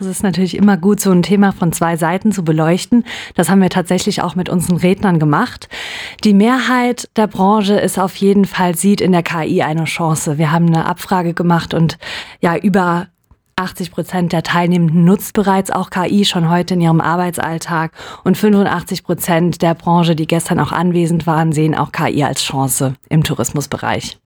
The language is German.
Es ist natürlich immer gut, so ein Thema von zwei Seiten zu beleuchten. Das haben wir tatsächlich auch mit unseren Rednern gemacht. Die Mehrheit der Branche ist auf jeden Fall sieht in der KI eine Chance. Wir haben eine Abfrage gemacht und ja, über 80 Prozent der Teilnehmenden nutzt bereits auch KI schon heute in ihrem Arbeitsalltag und 85 Prozent der Branche, die gestern auch anwesend waren, sehen auch KI als Chance im Tourismusbereich.